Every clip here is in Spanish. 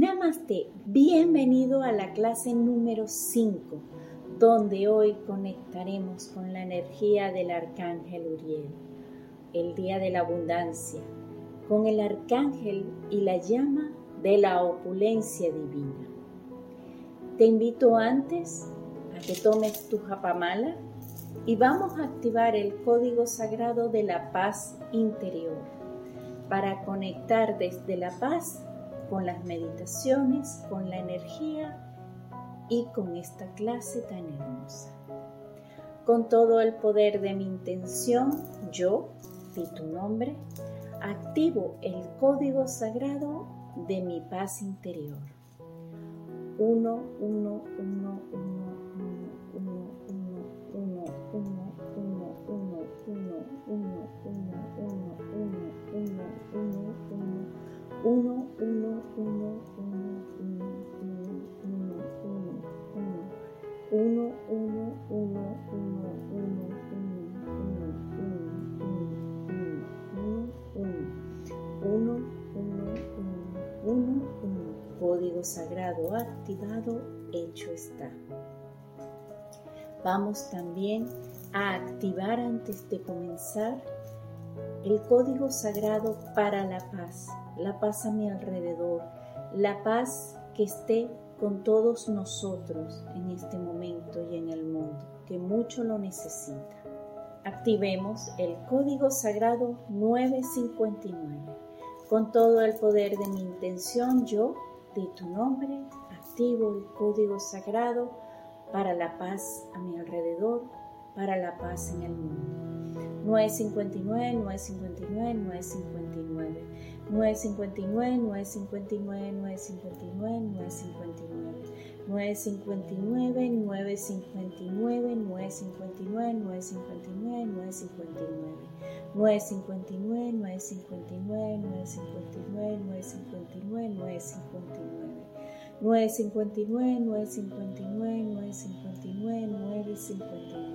Namaste, bienvenido a la clase número 5, donde hoy conectaremos con la energía del arcángel Uriel, el día de la abundancia, con el arcángel y la llama de la opulencia divina. Te invito antes a que tomes tu japamala y vamos a activar el código sagrado de la paz interior para conectar desde la paz con las meditaciones, con la energía y con esta clase tan hermosa. Con todo el poder de mi intención, yo, di tu nombre, activo el código sagrado de mi paz interior. 1, 1, 1, 1. Código sagrado activado, hecho está. Vamos también a activar antes de comenzar el código sagrado para la paz, la paz a mi alrededor, la paz que esté con todos nosotros en este momento y en el mundo, que mucho lo necesita. Activemos el código sagrado 959. Con todo el poder de mi intención, yo, de tu nombre, activo el código sagrado para la paz a mi alrededor, para la paz en el mundo. 959, 959, 959. 959, 959, 959, 959. 959, 959, 959, 959, 959. 959, 959, 959, 959, 959. 959, 959, 959, 959.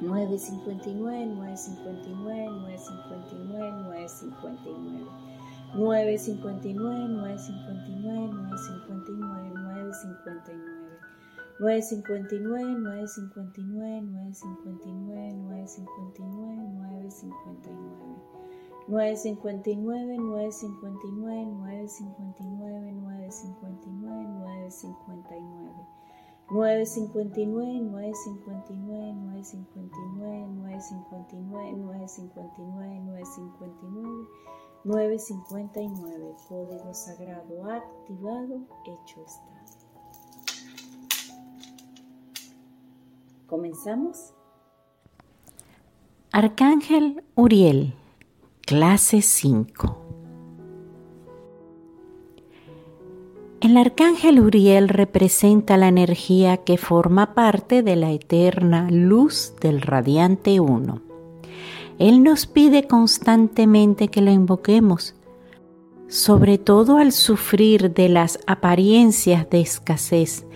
959, 959, 959, 959. 959, 959, 959, 959. 959, 959, 959, 959, 959. 959, 959, 959, 959, 959. 959, 959, 959, 959, 959, 959, 959. Código sagrado activado, hecho está. ¿Comenzamos? Arcángel Uriel, clase 5. El arcángel Uriel representa la energía que forma parte de la eterna luz del radiante uno. Él nos pide constantemente que la invoquemos, sobre todo al sufrir de las apariencias de escasez,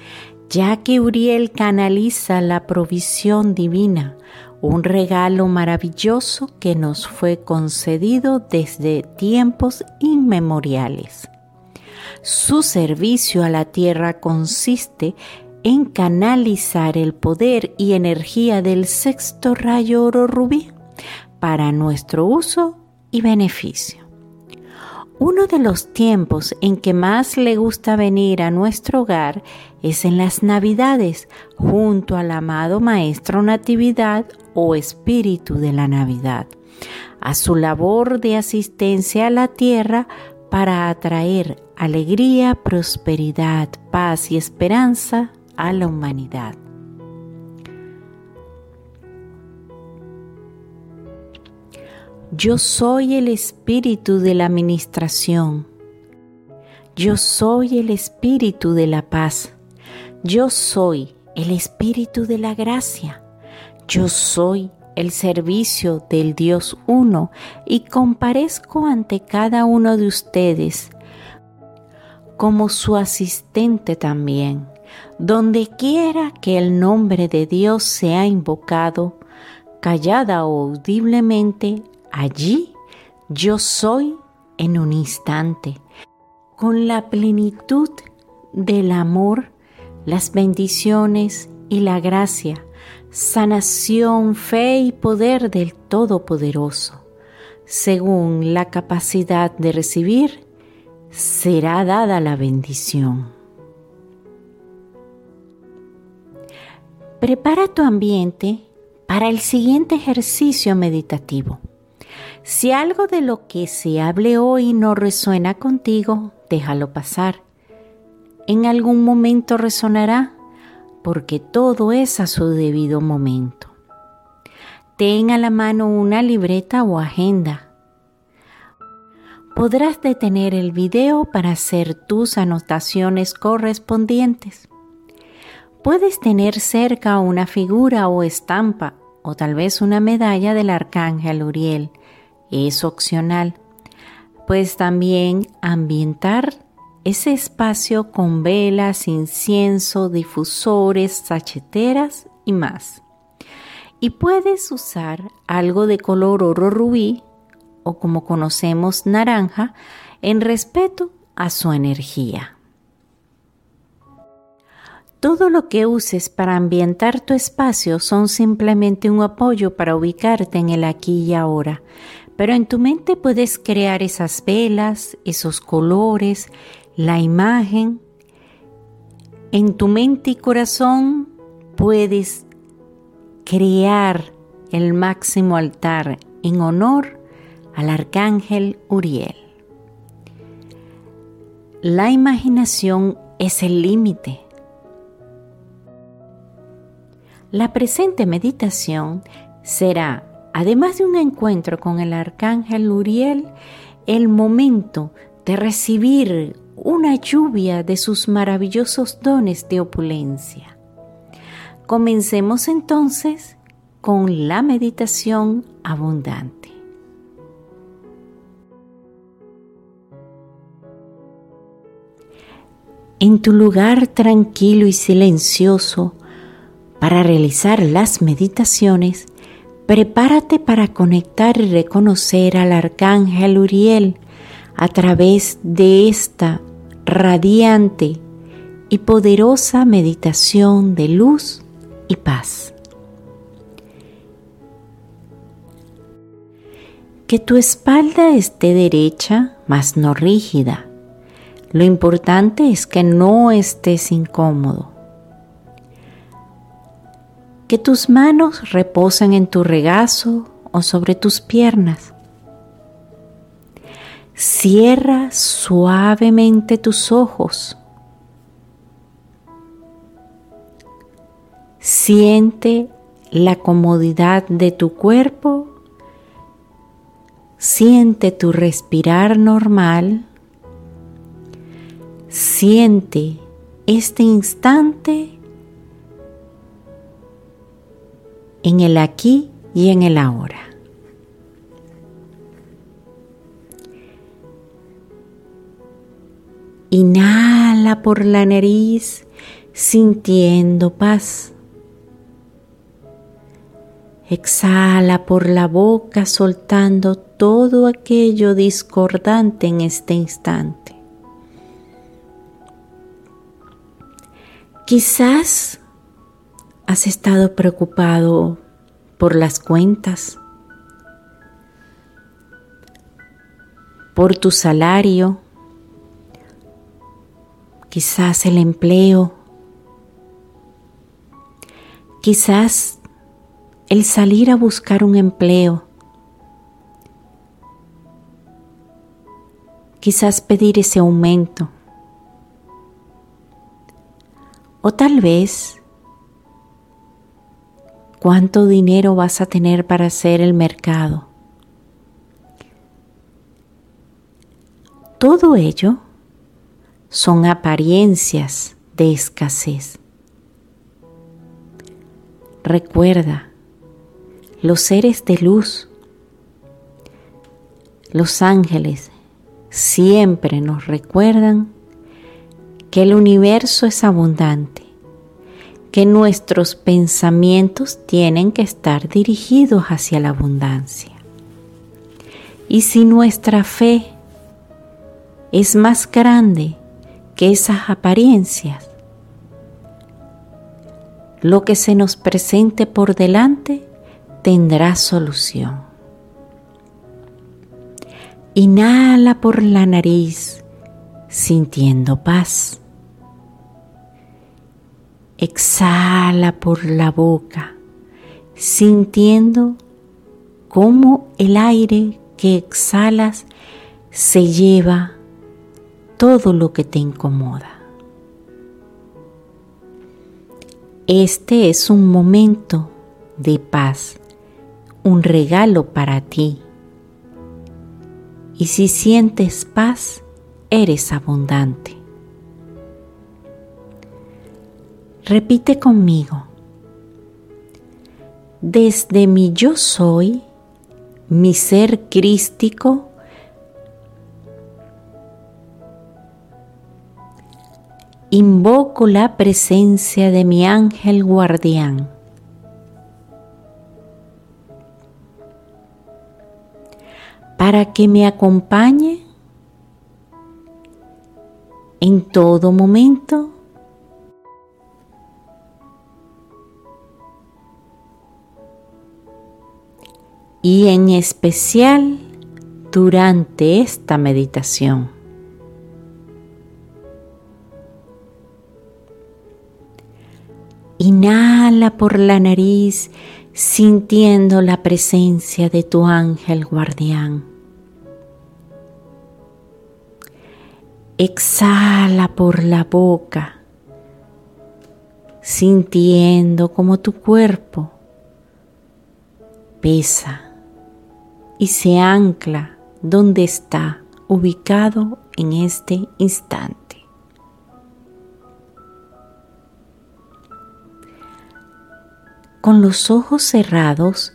ya que Uriel canaliza la provisión divina, un regalo maravilloso que nos fue concedido desde tiempos inmemoriales. Su servicio a la tierra consiste en canalizar el poder y energía del sexto rayo oro rubí para nuestro uso y beneficio. Uno de los tiempos en que más le gusta venir a nuestro hogar es en las Navidades, junto al amado Maestro Natividad o Espíritu de la Navidad, a su labor de asistencia a la tierra para atraer alegría, prosperidad, paz y esperanza a la humanidad. Yo soy el espíritu de la administración. Yo soy el espíritu de la paz. Yo soy el espíritu de la gracia. Yo soy el servicio del Dios uno y comparezco ante cada uno de ustedes como su asistente también. Donde quiera que el nombre de Dios sea invocado, callada o audiblemente, allí yo soy en un instante, con la plenitud del amor, las bendiciones y la gracia, sanación, fe y poder del Todopoderoso. Según la capacidad de recibir, será dada la bendición. Prepara tu ambiente para el siguiente ejercicio meditativo. Si algo de lo que se hable hoy no resuena contigo, déjalo pasar. En algún momento resonará, porque todo es a su debido momento. Ten a la mano una libreta o agenda. Podrás detener el video para hacer tus anotaciones correspondientes. Puedes tener cerca una figura o estampa o tal vez una medalla del arcángel Uriel es opcional. Puedes también ambientar ese espacio con velas, incienso, difusores, sacheteras y más. Y puedes usar algo de color oro rubí o como conocemos naranja en respeto a su energía. Todo lo que uses para ambientar tu espacio son simplemente un apoyo para ubicarte en el aquí y ahora, pero en tu mente puedes crear esas velas, esos colores, la imagen. En tu mente y corazón puedes crear el máximo altar en honor al arcángel Uriel. La imaginación es el límite. La presente meditación será además de un encuentro con el arcángel Uriel, el momento de recibir una lluvia de sus maravillosos dones de opulencia. Comencemos entonces con la meditación abundante. En tu lugar tranquilo y silencioso para realizar las meditaciones, Prepárate para conectar y reconocer al arcángel Uriel a través de esta radiante y poderosa meditación de luz y paz. Que tu espalda esté derecha, mas no rígida. Lo importante es que no estés incómodo que tus manos reposen en tu regazo o sobre tus piernas. Cierra suavemente tus ojos. Siente la comodidad de tu cuerpo. Siente tu respirar normal. Siente este instante en el aquí y en el ahora. Inhala por la nariz sintiendo paz. Exhala por la boca soltando todo aquello discordante en este instante. Quizás ¿Has estado preocupado por las cuentas? ¿Por tu salario? Quizás el empleo. Quizás el salir a buscar un empleo. Quizás pedir ese aumento. O tal vez ¿Cuánto dinero vas a tener para hacer el mercado? Todo ello son apariencias de escasez. Recuerda, los seres de luz, los ángeles, siempre nos recuerdan que el universo es abundante que nuestros pensamientos tienen que estar dirigidos hacia la abundancia. Y si nuestra fe es más grande que esas apariencias. Lo que se nos presente por delante tendrá solución. Inhala por la nariz sintiendo paz. Exhala por la boca sintiendo cómo el aire que exhalas se lleva todo lo que te incomoda. Este es un momento de paz, un regalo para ti. Y si sientes paz, eres abundante. Repite conmigo. Desde mi yo soy, mi ser crístico, invoco la presencia de mi ángel guardián. para que me acompañe en todo momento y en especial durante esta meditación. Inhala por la nariz sintiendo la presencia de tu ángel guardián. Exhala por la boca sintiendo como tu cuerpo pesa y se ancla donde está ubicado en este instante. Con los ojos cerrados,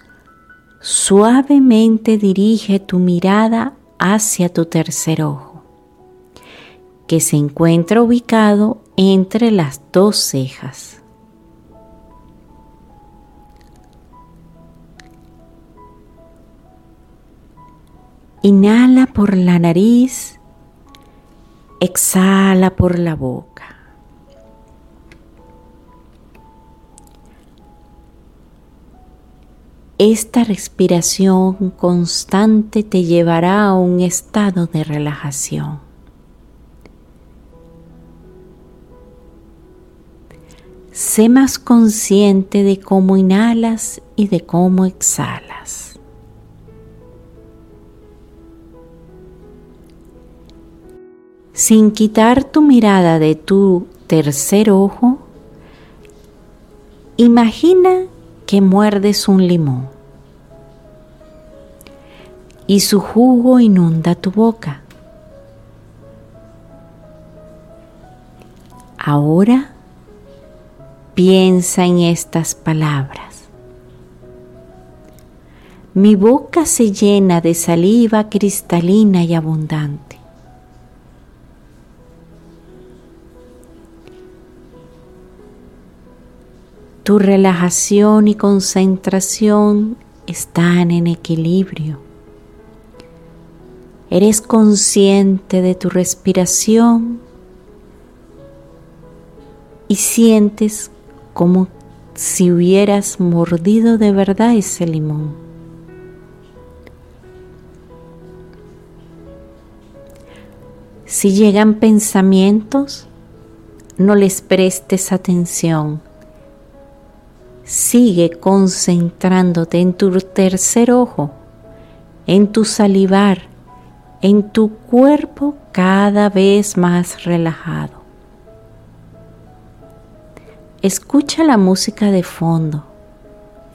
suavemente dirige tu mirada hacia tu tercer ojo, que se encuentra ubicado entre las dos cejas. Inhala por la nariz, exhala por la boca. Esta respiración constante te llevará a un estado de relajación. Sé más consciente de cómo inhalas y de cómo exhalas. sin quitar tu mirada de tu tercer ojo, imagina que muerdes un limón y su jugo inunda tu boca. Ahora piensa en estas palabras. Mi boca se llena de saliva cristalina y abundante. Tu relajación y concentración están en equilibrio. Eres consciente de tu respiración y sientes como si hubieras mordido de verdad ese limón. Si llegan pensamientos, no les prestes atención sigue concentrándote en tu tercer ojo, en tu salivar, en tu cuerpo cada vez más relajado. Escucha la música de fondo,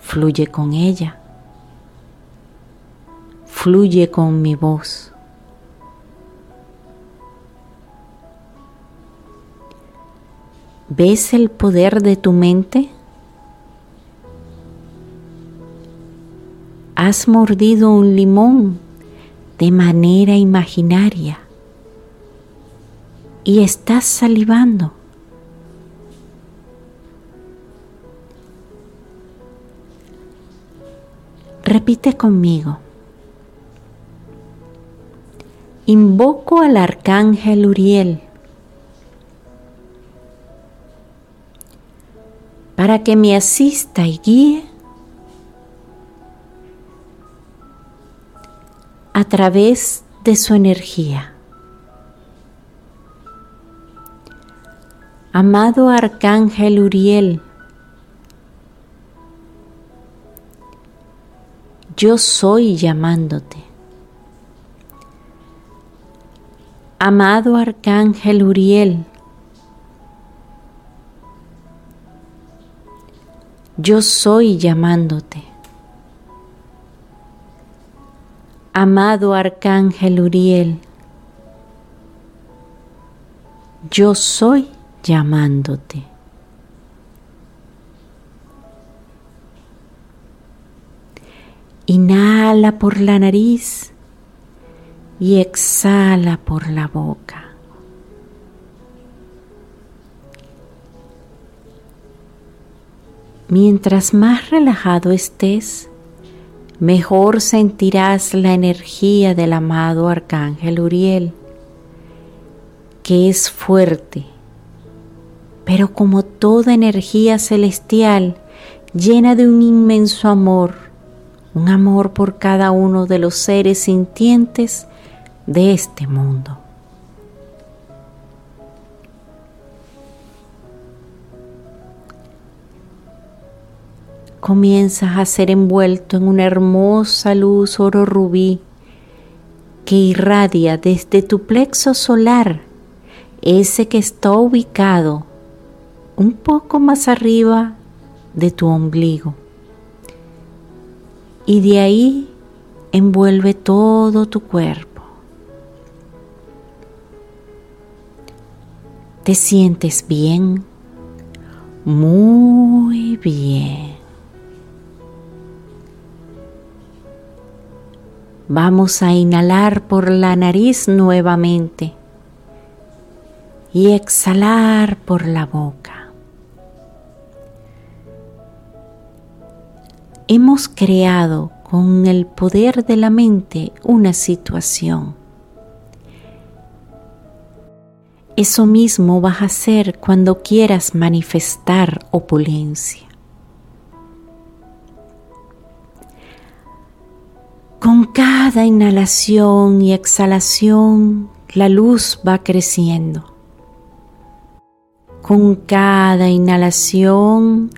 fluye con ella, fluye con mi voz. ¿Ves el poder de tu mente? Has mordido un limón de manera imaginaria y estás salivando. Repite conmigo. invoco al arcángel Uriel para que me asista y guíe a través de su energía. Amado Arcángel Uriel, yo soy llamándote. Amado Arcángel Uriel, yo soy llamándote. Amado Arcángel Uriel, yo soy llamándote. Inhala por la nariz y exhala por la boca. Mientras más relajado estés, mejor sentirás la energía del amado Arcángel Uriel, que es fuerte, pero como toda energía celestial, llena de un inmenso amor, un amor por cada uno de los seres sintientes de este mundo. Comienzas a ser envuelto en una hermosa luz oro rubí que irradia desde tu plexo solar, ese que está ubicado un poco más arriba de tu ombligo y de ahí envuelve todo tu cuerpo. ¿Te sientes bien? Muy bien. Vamos a inhalar por la nariz nuevamente y exhalar por la boca. hemos creado con el poder de la mente una situación. Eso mismo vas a hacer cuando quieras manifestar opulencia. Con cada inhalación y exhalación, la luz va creciendo. Con cada inhalación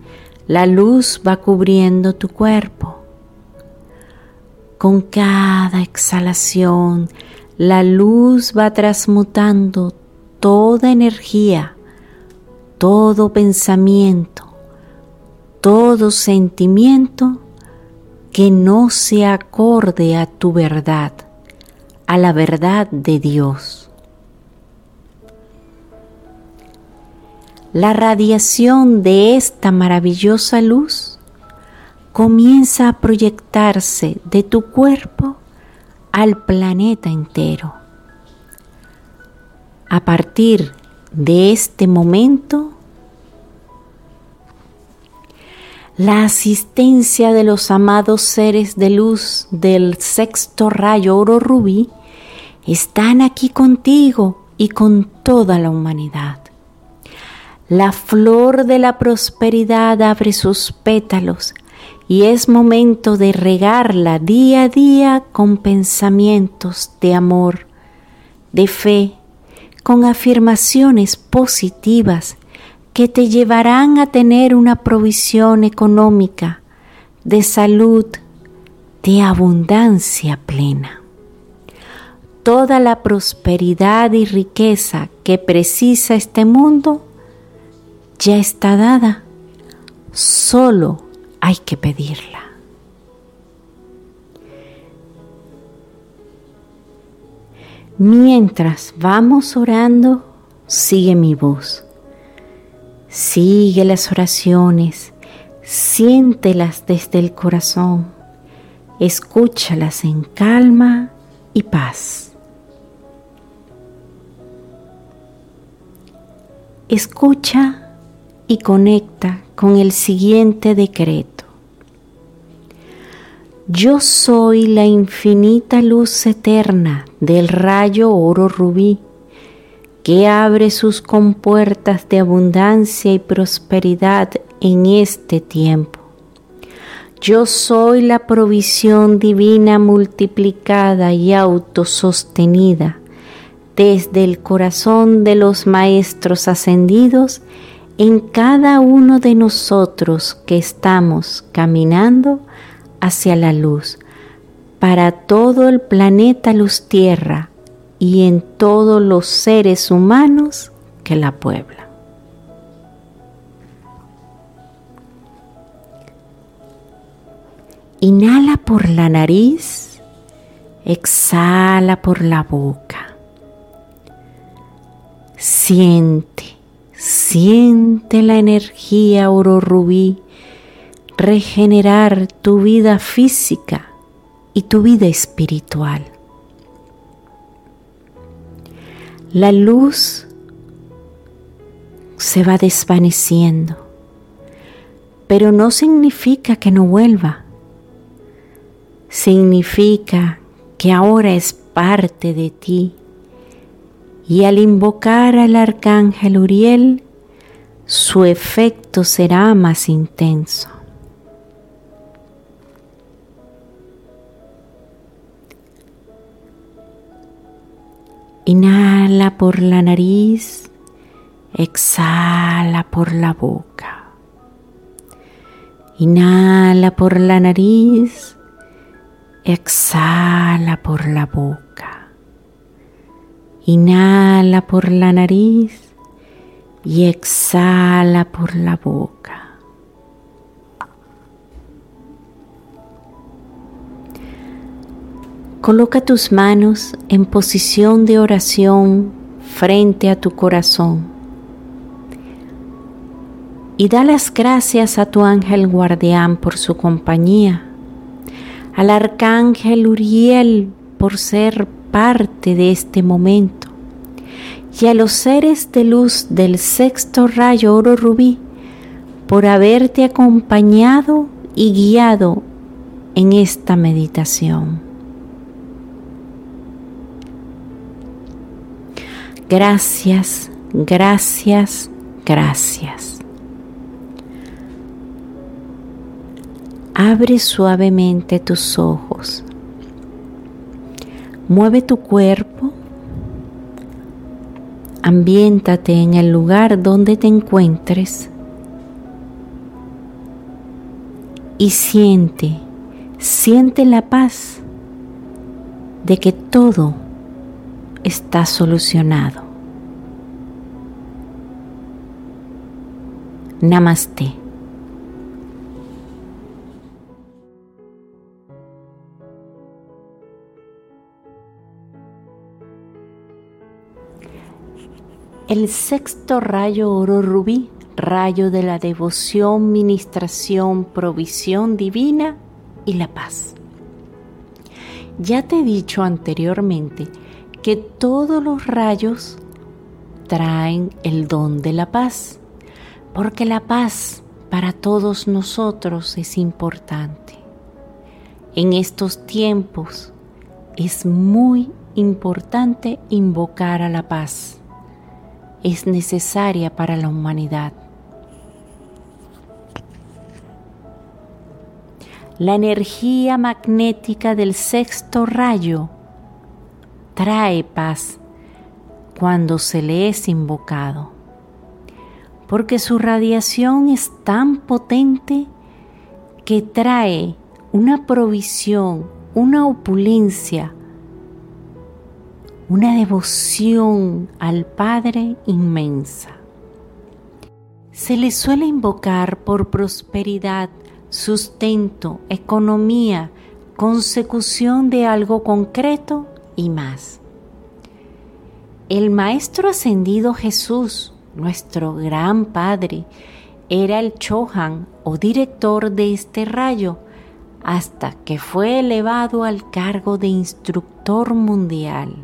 la luz va cubriendo tu cuerpo. Con cada exhalación, la luz va transmutando toda energía, todo pensamiento, todo sentimiento que no se acorde a tu verdad, a la verdad de Dios. la radiación de esta maravillosa luz comienza a proyectarse de tu cuerpo al planeta entero. A partir de este momento, la asistencia de los amados seres de luz del sexto rayo oro rubí están aquí contigo y con toda la humanidad. La flor de la prosperidad abre sus pétalos y es momento de regarla día a día con pensamientos de amor, de fe, con afirmaciones positivas que te llevarán a tener una provisión económica, de salud, de abundancia plena. Toda la prosperidad y riqueza que precisa este mundo ya está dada, solo hay que pedirla. Mientras vamos orando, sigue mi voz. Sigue las oraciones, siéntelas desde el corazón, escúchalas en calma y paz. Escucha y conecta con el siguiente decreto. Yo soy la infinita luz eterna del rayo oro rubí que abre sus compuertas de abundancia y prosperidad en este tiempo. Yo soy la provisión divina multiplicada y autosostenida desde el corazón de los maestros ascendidos en cada uno de nosotros que estamos caminando hacia la luz, para todo el planeta Luz Tierra y en todos los seres humanos que la pueblan. Inhala por la nariz, exhala por la boca. Siente, siente la energía oro rubí regenerar tu vida física y tu vida espiritual. La luz se va desvaneciendo, pero no significa que no vuelva. Significa que ahora es parte de ti. Y al invocar al arcángel Uriel, su efecto será más intenso. Inhala por la nariz, exhala por la boca. Inhala por la nariz, exhala por la boca. Inhala por la nariz y exhala por la boca. Coloca tus manos en posición de oración frente a tu corazón y da las gracias a tu ángel guardián por su compañía, al arcángel Uriel por ser parte de este momento y a los seres de luz del sexto rayo oro rubí por haberte acompañado y guiado en esta meditación. Gracias, gracias, gracias. Abre suavemente tus ojos. Mueve tu cuerpo. Ambiéntate en el lugar donde te encuentres. Y siente, siente la paz de que todo está solucionado. Namaste. El sexto rayo oro rubí, rayo de la devoción, ministración, provisión divina y la paz. Ya te he dicho anteriormente que todos los rayos traen el don de la paz, porque la paz para todos nosotros es importante. En estos tiempos es muy importante invocar a la paz. Es necesaria para la humanidad. La energía magnética del sexto rayo trae paz cuando se le es invocado, porque su radiación es tan potente que trae una provisión, una opulencia, una devoción al Padre inmensa. Se le suele invocar por prosperidad, sustento, economía, consecución de algo concreto y más. El Maestro Ascendido Jesús, nuestro gran Padre, era el Chohan o director de este rayo hasta que fue elevado al cargo de instructor mundial,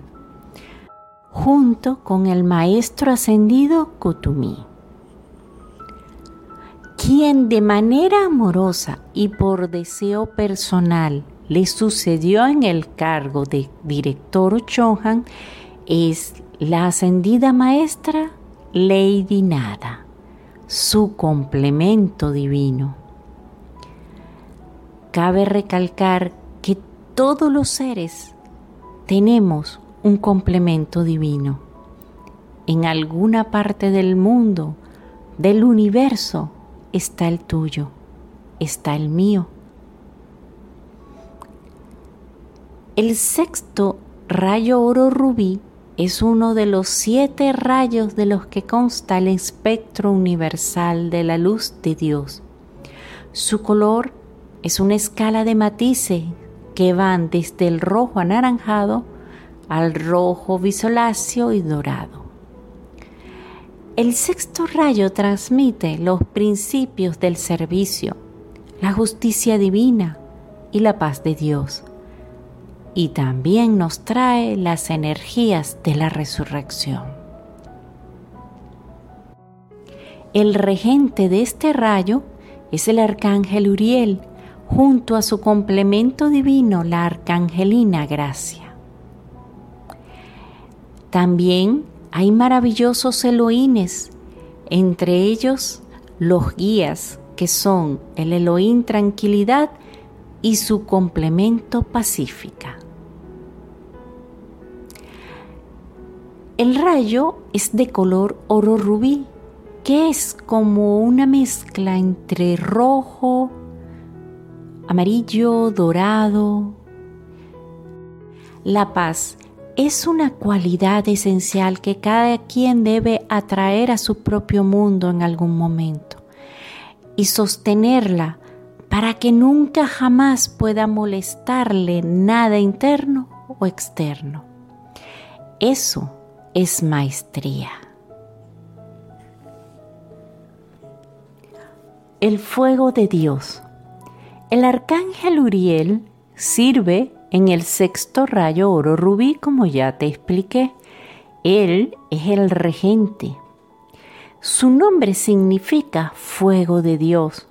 junto con el Maestro Ascendido Kutumi, quien de manera amorosa y por deseo personal le sucedió en el cargo de director Chohan es la ascendida maestra Lady Nada, su complemento divino. Cabe recalcar que todos los seres tenemos un complemento divino. En alguna parte del mundo, del universo, está el tuyo, está el mío. El sexto rayo oro rubí es uno de los siete rayos de los que consta el espectro universal de la luz de Dios. Su color es una escala de matices que van desde el rojo anaranjado al rojo visoláceo y dorado. El sexto rayo transmite los principios del servicio, la justicia divina y la paz de Dios y también nos trae las energías de la resurrección. El regente de este rayo es el arcángel Uriel, junto a su complemento divino, la arcangelina Gracia. También hay maravillosos Elohines, entre ellos los guías, que son el Elohim Tranquilidad y su complemento Pacífica. El rayo es de color oro rubí, que es como una mezcla entre rojo, amarillo, dorado. La paz es una cualidad esencial que cada quien debe atraer a su propio mundo en algún momento y sostenerla para que nunca jamás pueda molestarle nada interno o externo. Eso es maestría. El fuego de Dios. El arcángel Uriel sirve en el sexto rayo oro rubí, como ya te expliqué. Él es el regente. Su nombre significa fuego de Dios,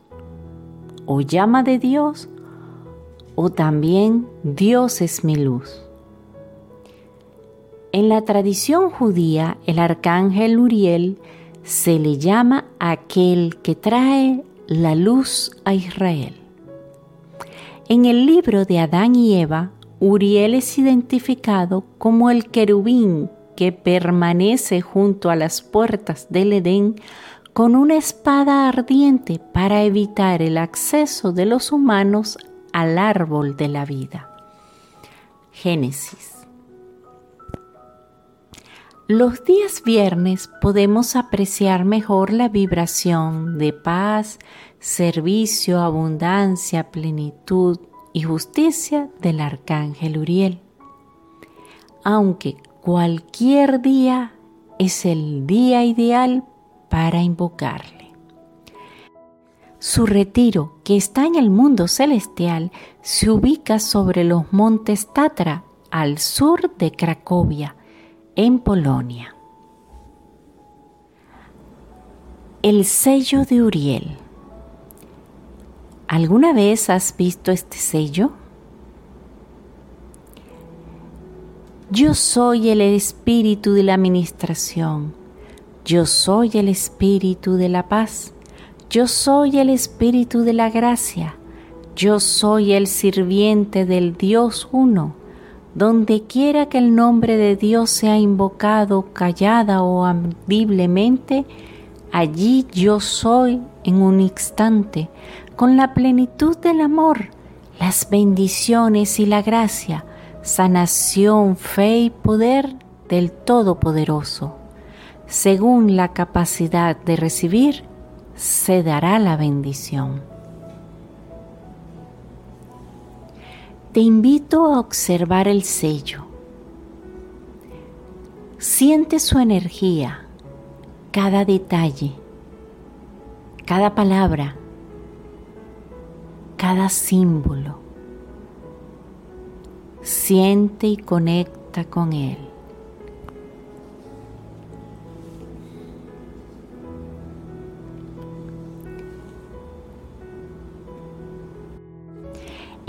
o llama de Dios, o también Dios es mi luz. En la tradición judía, el arcángel Uriel se le llama aquel que trae la luz a Israel. En el libro de Adán y Eva, Uriel es identificado como el querubín que permanece junto a las puertas del Edén con una espada ardiente para evitar el acceso de los humanos al árbol de la vida. Génesis los días viernes podemos apreciar mejor la vibración de paz, servicio, abundancia, plenitud y justicia del arcángel Uriel. Aunque cualquier día es el día ideal para invocarle. Su retiro, que está en el mundo celestial, se ubica sobre los montes Tatra, al sur de Cracovia, en Polonia. El sello de Uriel. ¿Alguna vez has visto este sello? Yo soy el espíritu de la administración. Yo soy el espíritu de la paz. Yo soy el espíritu de la gracia. Yo soy el sirviente del Dios uno donde quiera que el nombre de Dios sea invocado callada o audiblemente, allí yo soy en un instante, con la plenitud del amor, las bendiciones y la gracia, sanación, fe y poder del Todopoderoso. Según la capacidad de recibir, se dará la bendición. Te invito a observar el sello. Siente su energía, cada detalle, cada palabra, cada símbolo. Siente y conecta con él.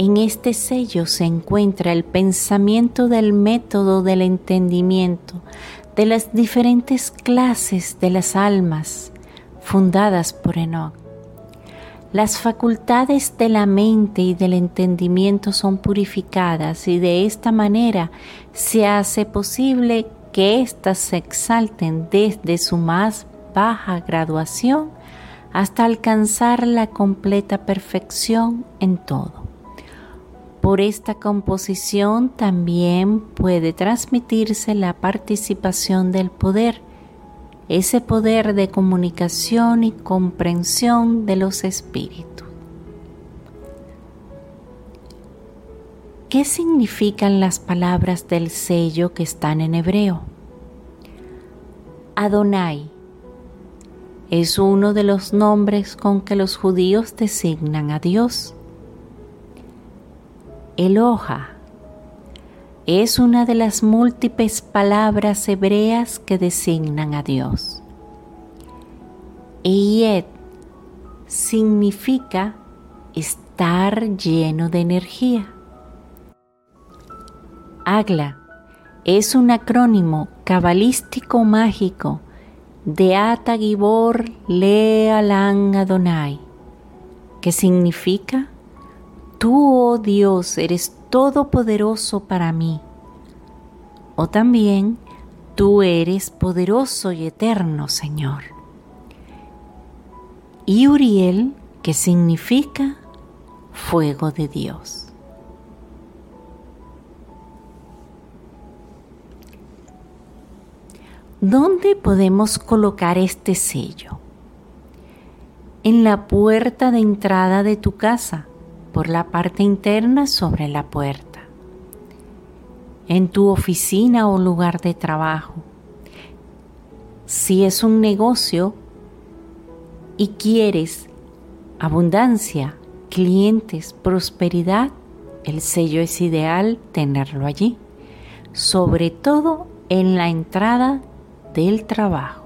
En este sello se encuentra el pensamiento del método del entendimiento de las diferentes clases de las almas fundadas por Enoch. Las facultades de la mente y del entendimiento son purificadas y de esta manera se hace posible que éstas se exalten desde su más baja graduación hasta alcanzar la completa perfección en todo. Por esta composición también puede transmitirse la participación del poder, ese poder de comunicación y comprensión de los espíritus. ¿Qué significan las palabras del sello que están en hebreo? Adonai es uno de los nombres con que los judíos designan a Dios. Eloja es una de las múltiples palabras hebreas que designan a Dios. Eyed significa estar lleno de energía. Agla es un acrónimo cabalístico mágico de Ata Gibor Lealan Adonai, que significa Tú, oh Dios, eres todopoderoso para mí. O también, tú eres poderoso y eterno, Señor. Y Uriel, que significa fuego de Dios. ¿Dónde podemos colocar este sello? En la puerta de entrada de tu casa por la parte interna sobre la puerta, en tu oficina o lugar de trabajo. Si es un negocio y quieres abundancia, clientes, prosperidad, el sello es ideal tenerlo allí, sobre todo en la entrada del trabajo.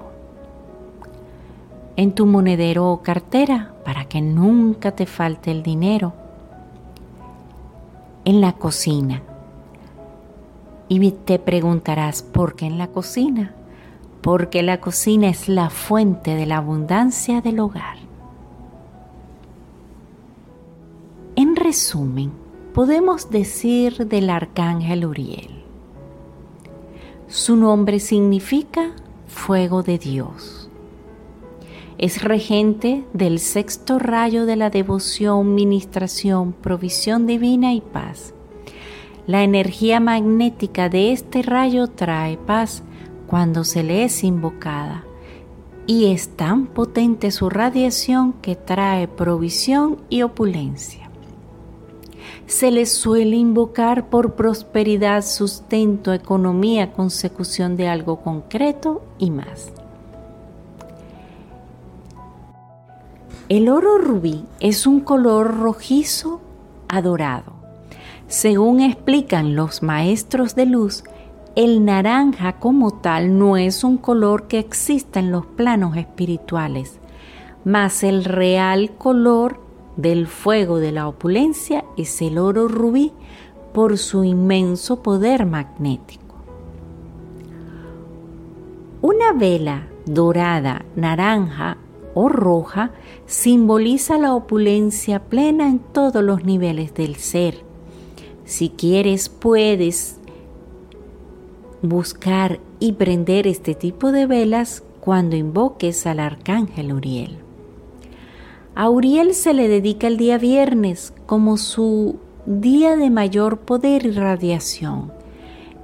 En tu monedero o cartera para que nunca te falte el dinero en la cocina. Y te preguntarás, ¿por qué en la cocina? Porque la cocina es la fuente de la abundancia del hogar. En resumen, podemos decir del arcángel Uriel. Su nombre significa fuego de Dios. Es regente del sexto rayo de la devoción, ministración, provisión divina y paz. La energía magnética de este rayo trae paz cuando se le es invocada y es tan potente su radiación que trae provisión y opulencia. Se le suele invocar por prosperidad, sustento, economía, consecución de algo concreto y más. El oro rubí es un color rojizo adorado. Según explican los maestros de luz, el naranja como tal no es un color que exista en los planos espirituales, mas el real color del fuego de la opulencia es el oro rubí por su inmenso poder magnético. Una vela dorada, naranja o roja simboliza la opulencia plena en todos los niveles del ser. Si quieres, puedes buscar y prender este tipo de velas cuando invoques al arcángel Uriel. A Uriel se le dedica el día viernes como su día de mayor poder y radiación.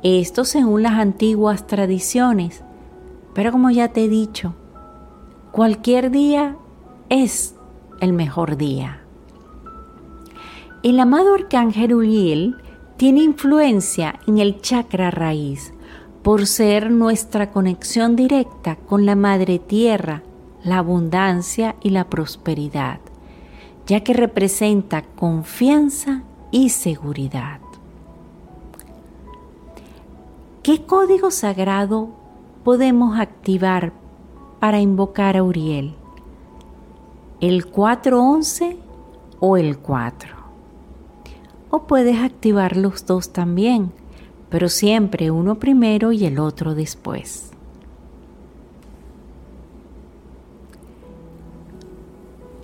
Esto según las antiguas tradiciones. Pero como ya te he dicho, Cualquier día es el mejor día. El amado arcángel Uriel tiene influencia en el chakra raíz por ser nuestra conexión directa con la madre tierra, la abundancia y la prosperidad, ya que representa confianza y seguridad. ¿Qué código sagrado podemos activar para invocar a Uriel? ¿El 411 o el 4? o puedes activar los dos también, pero siempre uno primero y el otro después.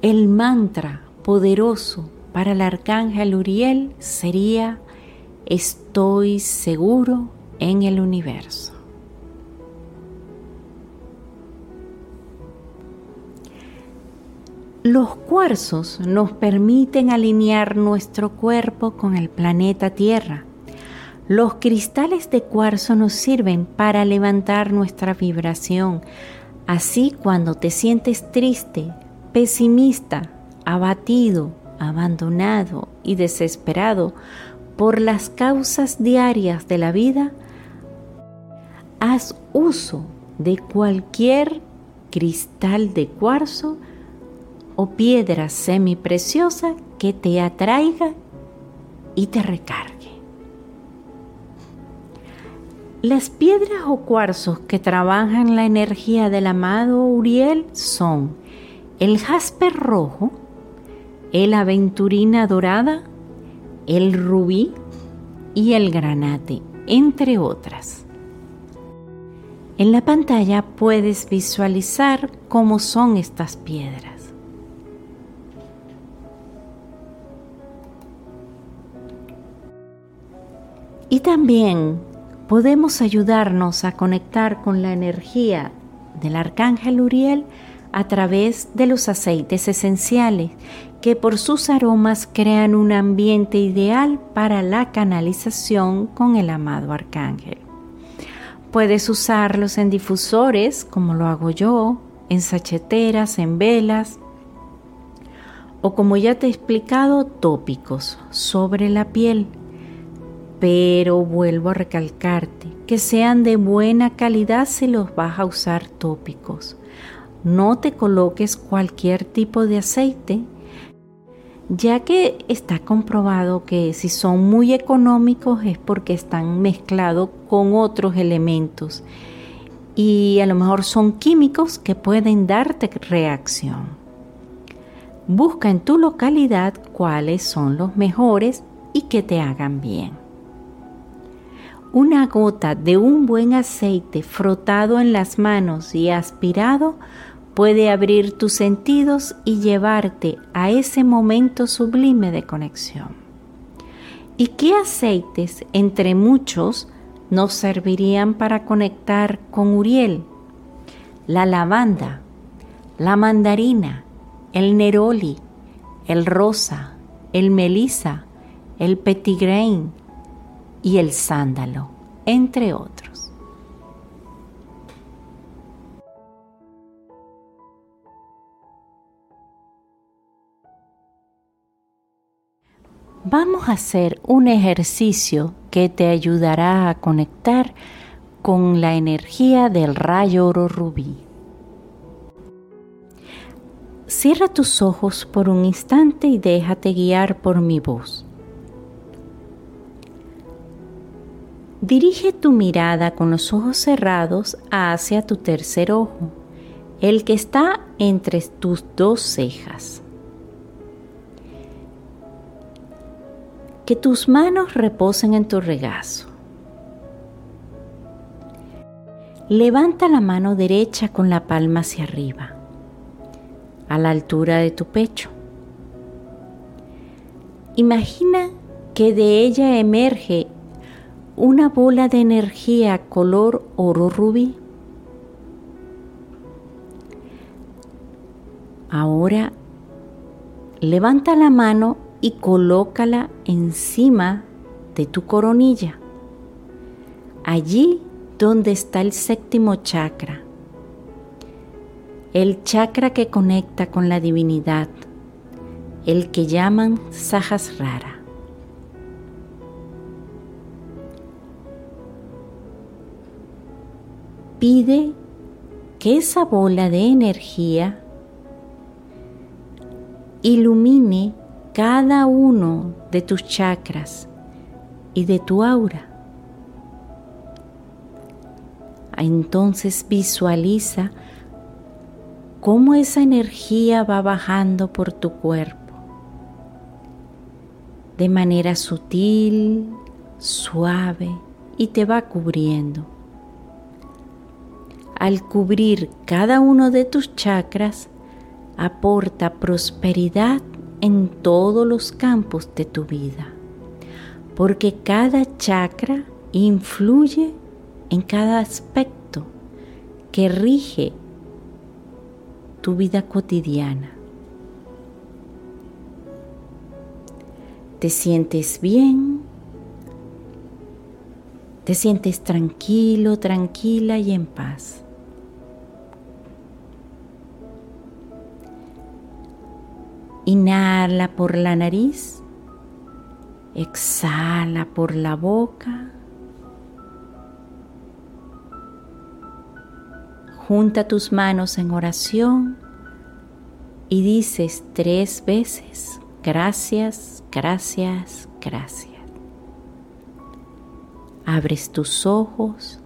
El mantra poderoso para el arcángel Uriel sería estoy seguro en el universo. Los cuarzos nos permiten alinear nuestro cuerpo con el planeta Tierra. Los cristales de cuarzo nos sirven para levantar nuestra vibración. Así cuando te sientes triste, pesimista, abatido, abandonado y desesperado por las causas diarias de la vida, haz uso de cualquier cristal de cuarzo o piedra semipreciosa que te atraiga y te recargue. Las piedras o cuarzos que trabajan la energía del amado Uriel son el jaspe rojo, el aventurina dorada, el rubí y el granate, entre otras. En la pantalla puedes visualizar cómo son estas piedras. Y también podemos ayudarnos a conectar con la energía del arcángel Uriel a través de los aceites esenciales que por sus aromas crean un ambiente ideal para la canalización con el amado arcángel. Puedes usarlos en difusores, como lo hago yo, en sacheteras, en velas, o como ya te he explicado, tópicos sobre la piel pero vuelvo a recalcarte que sean de buena calidad si los vas a usar tópicos. No te coloques cualquier tipo de aceite, ya que está comprobado que si son muy económicos es porque están mezclados con otros elementos y a lo mejor son químicos que pueden darte reacción. Busca en tu localidad cuáles son los mejores y que te hagan bien. Una gota de un buen aceite frotado en las manos y aspirado puede abrir tus sentidos y llevarte a ese momento sublime de conexión. ¿Y qué aceites, entre muchos, nos servirían para conectar con Uriel? La lavanda, la mandarina, el neroli, el rosa, el melisa, el petigrain, y el sándalo, entre otros. Vamos a hacer un ejercicio que te ayudará a conectar con la energía del rayo oro rubí. Cierra tus ojos por un instante y déjate guiar por mi voz. Dirige tu mirada con los ojos cerrados hacia tu tercer ojo, el que está entre tus dos cejas. Que tus manos reposen en tu regazo. Levanta la mano derecha con la palma hacia arriba, a la altura de tu pecho. Imagina que de ella emerge una bola de energía color oro rubí. Ahora levanta la mano y colócala encima de tu coronilla, allí donde está el séptimo chakra, el chakra que conecta con la divinidad, el que llaman Sahasrara. Pide que esa bola de energía ilumine cada uno de tus chakras y de tu aura. Entonces visualiza cómo esa energía va bajando por tu cuerpo, de manera sutil, suave y te va cubriendo. Al cubrir cada uno de tus chakras, aporta prosperidad en todos los campos de tu vida, porque cada chakra influye en cada aspecto que rige tu vida cotidiana. Te sientes bien, te sientes tranquilo, tranquila y en paz. Inhala por la nariz, exhala por la boca. Junta tus manos en oración y dices tres veces, gracias, gracias, gracias. Abres tus ojos.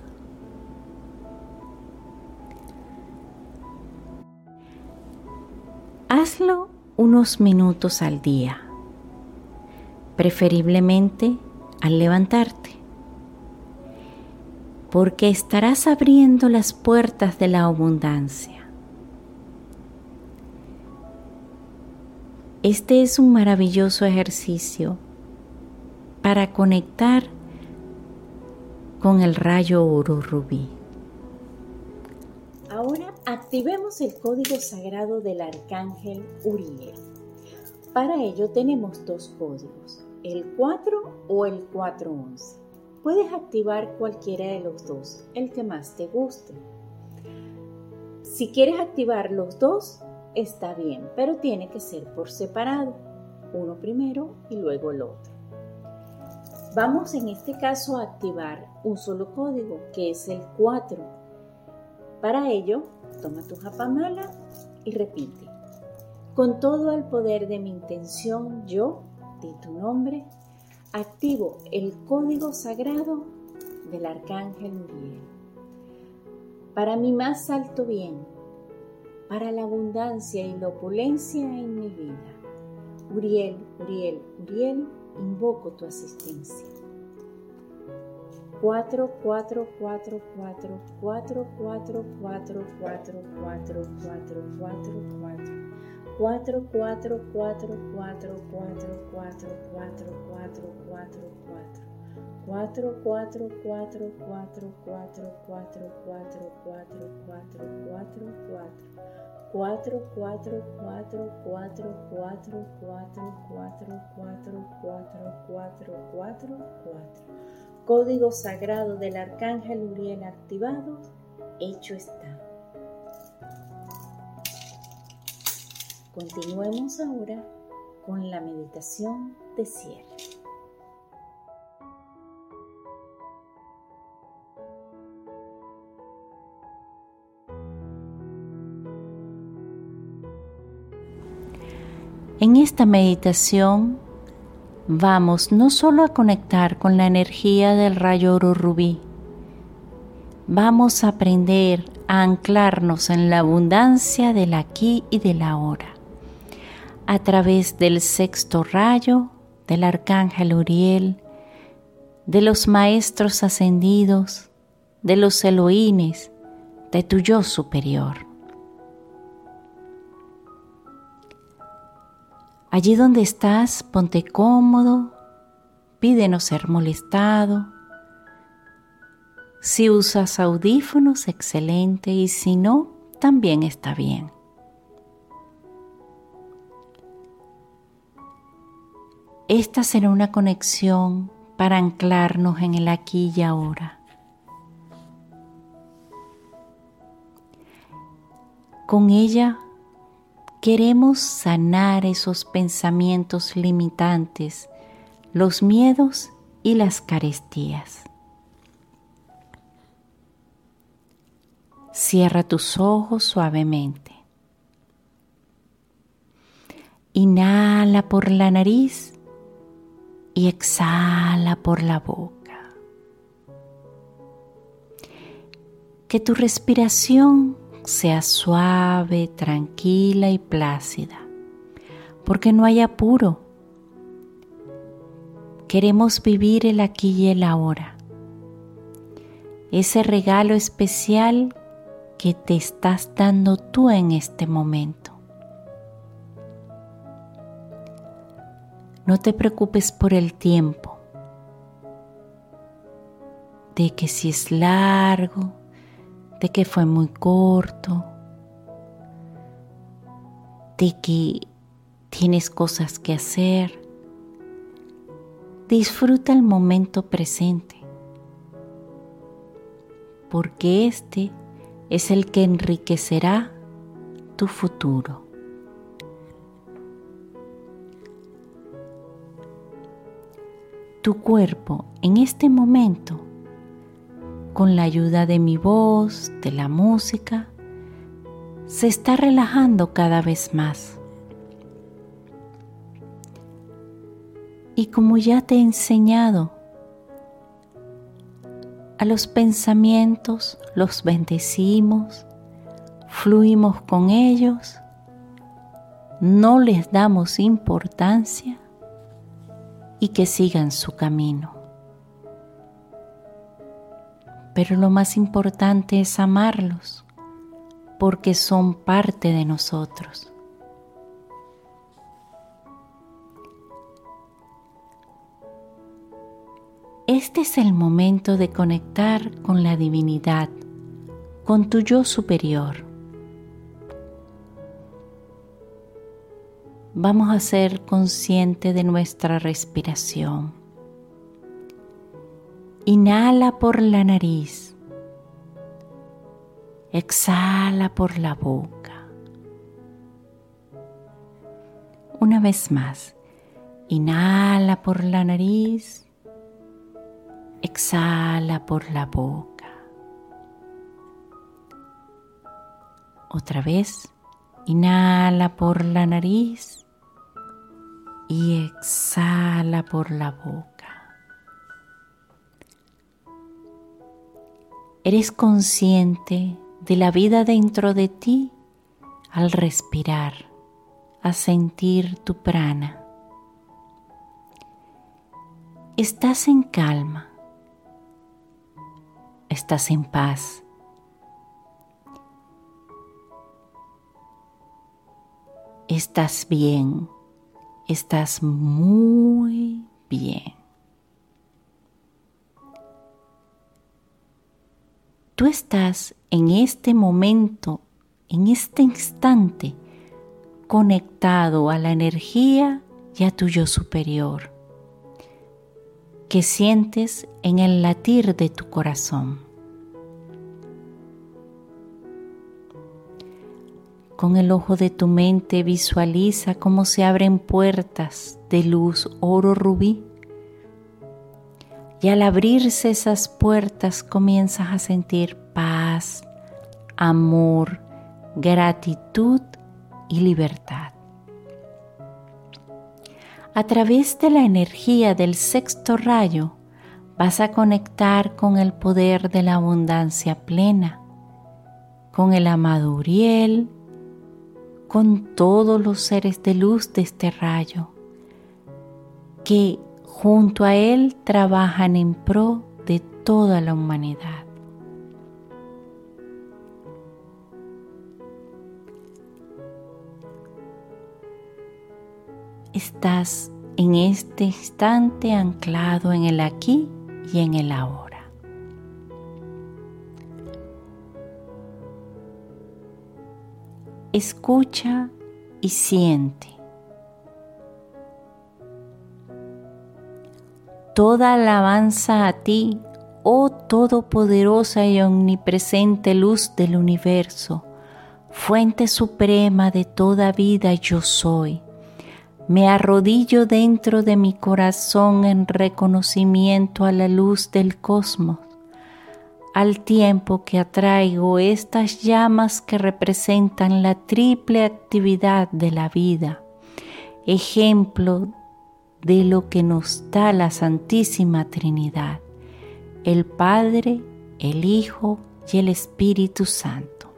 Hazlo unos minutos al día, preferiblemente al levantarte, porque estarás abriendo las puertas de la abundancia. Este es un maravilloso ejercicio para conectar con el rayo oro rubí. Ahora activemos el código sagrado del arcángel Uriel. Para ello tenemos dos códigos, el 4 o el 411. Puedes activar cualquiera de los dos, el que más te guste. Si quieres activar los dos, está bien, pero tiene que ser por separado, uno primero y luego el otro. Vamos en este caso a activar un solo código, que es el 4 para ello, toma tu japamala y repite. Con todo el poder de mi intención, yo, de tu nombre, activo el código sagrado del arcángel Uriel. Para mi más alto bien, para la abundancia y la opulencia en mi vida. Uriel, Uriel, Uriel, invoco tu asistencia. 4, 4, 4, 4, 4, 4, 4, 4, 4, 4, 4, 4. 4, 4, 4, 4, 4, 4, 4, 4, 4, 4. 4, 4, 4, 4, 4, 4, 4, 4, 4, 4, 4, 4, 4. 4, 4, 4, 4, 4, 4, 4, 4, 4, 4, 4, 4. Código sagrado del Arcángel Uriel activado, hecho está. Continuemos ahora con la meditación de cierre. En esta meditación vamos no solo a conectar con la energía del rayo oro rubí, vamos a aprender a anclarnos en la abundancia del aquí y del ahora, a través del sexto rayo, del arcángel Uriel, de los maestros ascendidos, de los Elohines, de tu yo superior. Allí donde estás, ponte cómodo, pide no ser molestado. Si usas audífonos, excelente, y si no, también está bien. Esta será una conexión para anclarnos en el aquí y ahora. Con ella Queremos sanar esos pensamientos limitantes, los miedos y las carestías. Cierra tus ojos suavemente. Inhala por la nariz y exhala por la boca. Que tu respiración sea suave, tranquila y plácida, porque no hay apuro. queremos vivir el aquí y el ahora. Ese regalo especial que te estás dando tú en este momento. No te preocupes por el tiempo, de que si es largo, de que fue muy corto, de que tienes cosas que hacer. Disfruta el momento presente, porque este es el que enriquecerá tu futuro. Tu cuerpo en este momento, con la ayuda de mi voz, de la música, se está relajando cada vez más. Y como ya te he enseñado, a los pensamientos los bendecimos, fluimos con ellos, no les damos importancia y que sigan su camino. Pero lo más importante es amarlos porque son parte de nosotros. Este es el momento de conectar con la divinidad, con tu yo superior. Vamos a ser conscientes de nuestra respiración. Inhala por la nariz. Exhala por la boca. Una vez más. Inhala por la nariz exhala por la boca. Otra vez, inhala por la nariz y exhala por la boca. Eres consciente de la vida dentro de ti al respirar, a sentir tu prana. Estás en calma estás en paz. Estás bien, estás muy bien. Tú estás en este momento, en este instante, conectado a la energía y a tu yo superior que sientes en el latir de tu corazón. Con el ojo de tu mente visualiza cómo se abren puertas de luz oro rubí. Y al abrirse esas puertas comienzas a sentir paz, amor, gratitud y libertad. A través de la energía del sexto rayo vas a conectar con el poder de la abundancia plena, con el amado Uriel, con todos los seres de luz de este rayo, que junto a él trabajan en pro de toda la humanidad. estás en este instante anclado en el aquí y en el ahora. Escucha y siente. Toda alabanza a ti, oh todopoderosa y omnipresente luz del universo, fuente suprema de toda vida yo soy. Me arrodillo dentro de mi corazón en reconocimiento a la luz del cosmos, al tiempo que atraigo estas llamas que representan la triple actividad de la vida, ejemplo de lo que nos da la Santísima Trinidad, el Padre, el Hijo y el Espíritu Santo.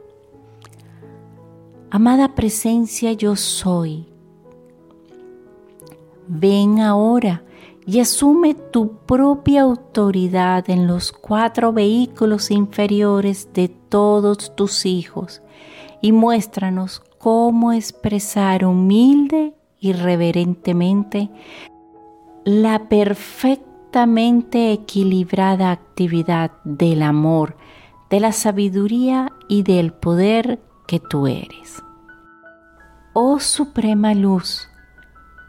Amada presencia yo soy, Ven ahora y asume tu propia autoridad en los cuatro vehículos inferiores de todos tus hijos y muéstranos cómo expresar humilde y reverentemente la perfectamente equilibrada actividad del amor, de la sabiduría y del poder que tú eres. Oh Suprema Luz,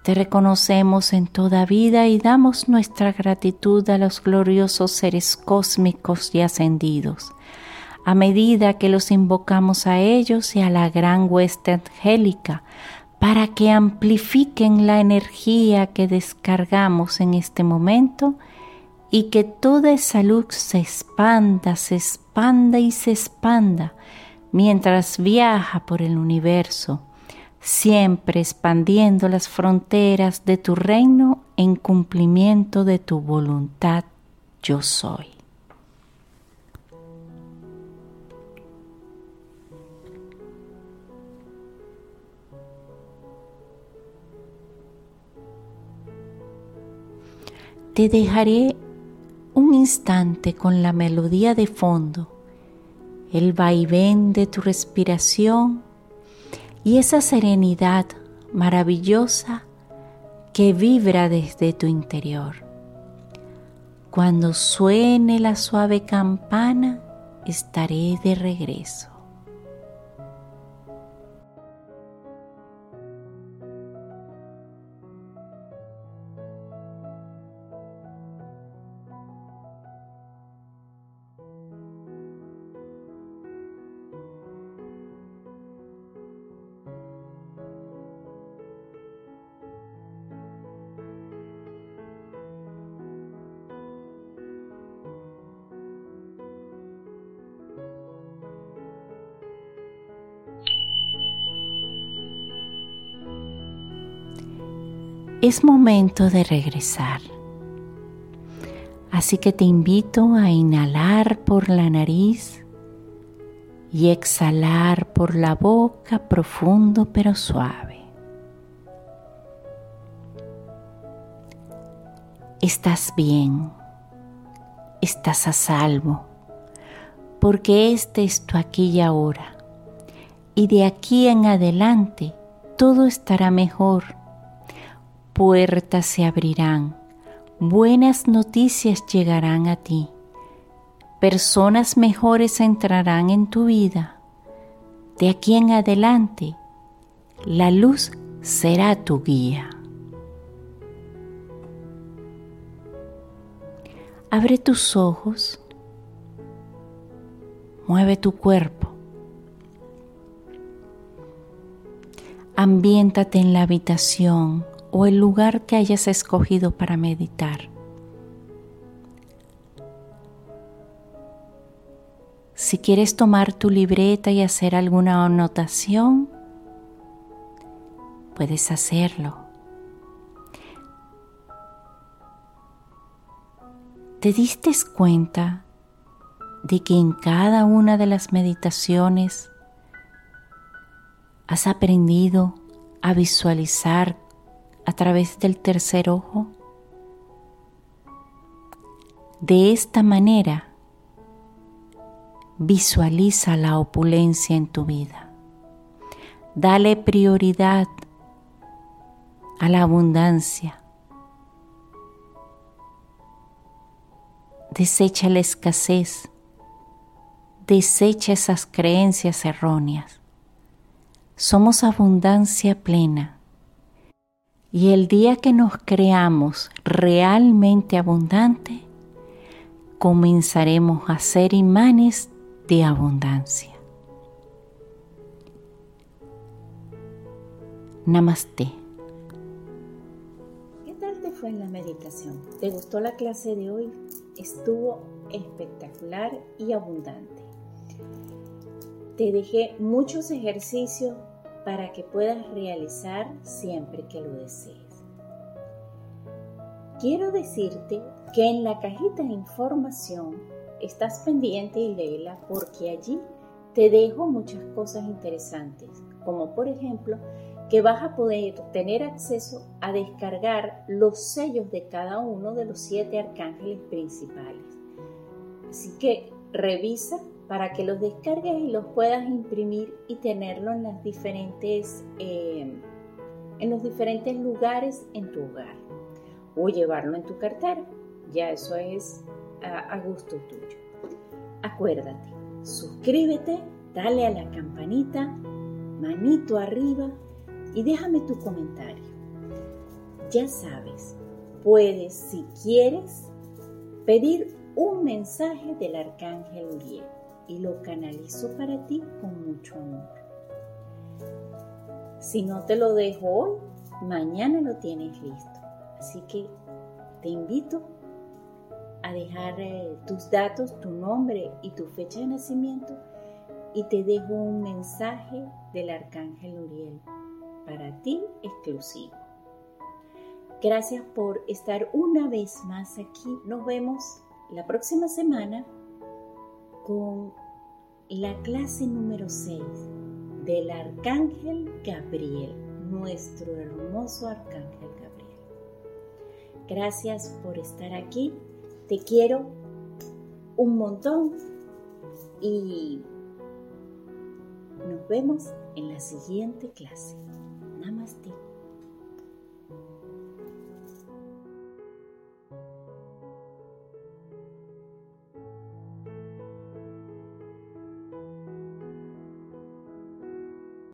te reconocemos en toda vida y damos nuestra gratitud a los gloriosos seres cósmicos y ascendidos, a medida que los invocamos a ellos y a la gran hueste angélica, para que amplifiquen la energía que descargamos en este momento y que toda esa luz se expanda, se expanda y se expanda mientras viaja por el universo siempre expandiendo las fronteras de tu reino en cumplimiento de tu voluntad yo soy. Te dejaré un instante con la melodía de fondo, el vaivén de tu respiración y esa serenidad maravillosa que vibra desde tu interior. Cuando suene la suave campana, estaré de regreso. Es momento de regresar. Así que te invito a inhalar por la nariz y exhalar por la boca profundo pero suave. Estás bien, estás a salvo, porque este es tu aquí y ahora. Y de aquí en adelante todo estará mejor puertas se abrirán, buenas noticias llegarán a ti, personas mejores entrarán en tu vida. De aquí en adelante, la luz será tu guía. Abre tus ojos, mueve tu cuerpo, ambiéntate en la habitación o el lugar que hayas escogido para meditar. Si quieres tomar tu libreta y hacer alguna anotación, puedes hacerlo. ¿Te diste cuenta de que en cada una de las meditaciones has aprendido a visualizar a través del tercer ojo. De esta manera, visualiza la opulencia en tu vida. Dale prioridad a la abundancia. Desecha la escasez. Desecha esas creencias erróneas. Somos abundancia plena y el día que nos creamos realmente abundante, comenzaremos a ser imanes de abundancia. Namaste. ¿Qué tal te fue en la meditación? ¿Te gustó la clase de hoy? Estuvo espectacular y abundante. Te dejé muchos ejercicios para que puedas realizar siempre que lo desees. Quiero decirte que en la cajita de información estás pendiente y léela porque allí te dejo muchas cosas interesantes, como por ejemplo que vas a poder tener acceso a descargar los sellos de cada uno de los siete arcángeles principales. Así que revisa para que los descargues y los puedas imprimir y tenerlo en diferentes eh, en los diferentes lugares en tu hogar o llevarlo en tu cartera. Ya eso es a, gusto tuyo. Acuérdate, suscríbete, dale a la campanita, manito arriba y déjame tu comentario. Ya sabes, puedes, si quieres, pedir un mensaje del arcángel Uriel y lo canalizo para ti con mucho amor. Si no te lo dejo hoy, mañana lo tienes listo. Así que te invito a dejar eh, tus datos, tu nombre y tu fecha de nacimiento y te dejo un mensaje del Arcángel Uriel para ti exclusivo. Gracias por estar una vez más aquí. Nos vemos la próxima semana con la clase número 6 del Arcángel Gabriel, nuestro hermoso Arcángel Gabriel. Gracias por estar aquí. Te quiero un montón y nos vemos en la siguiente clase.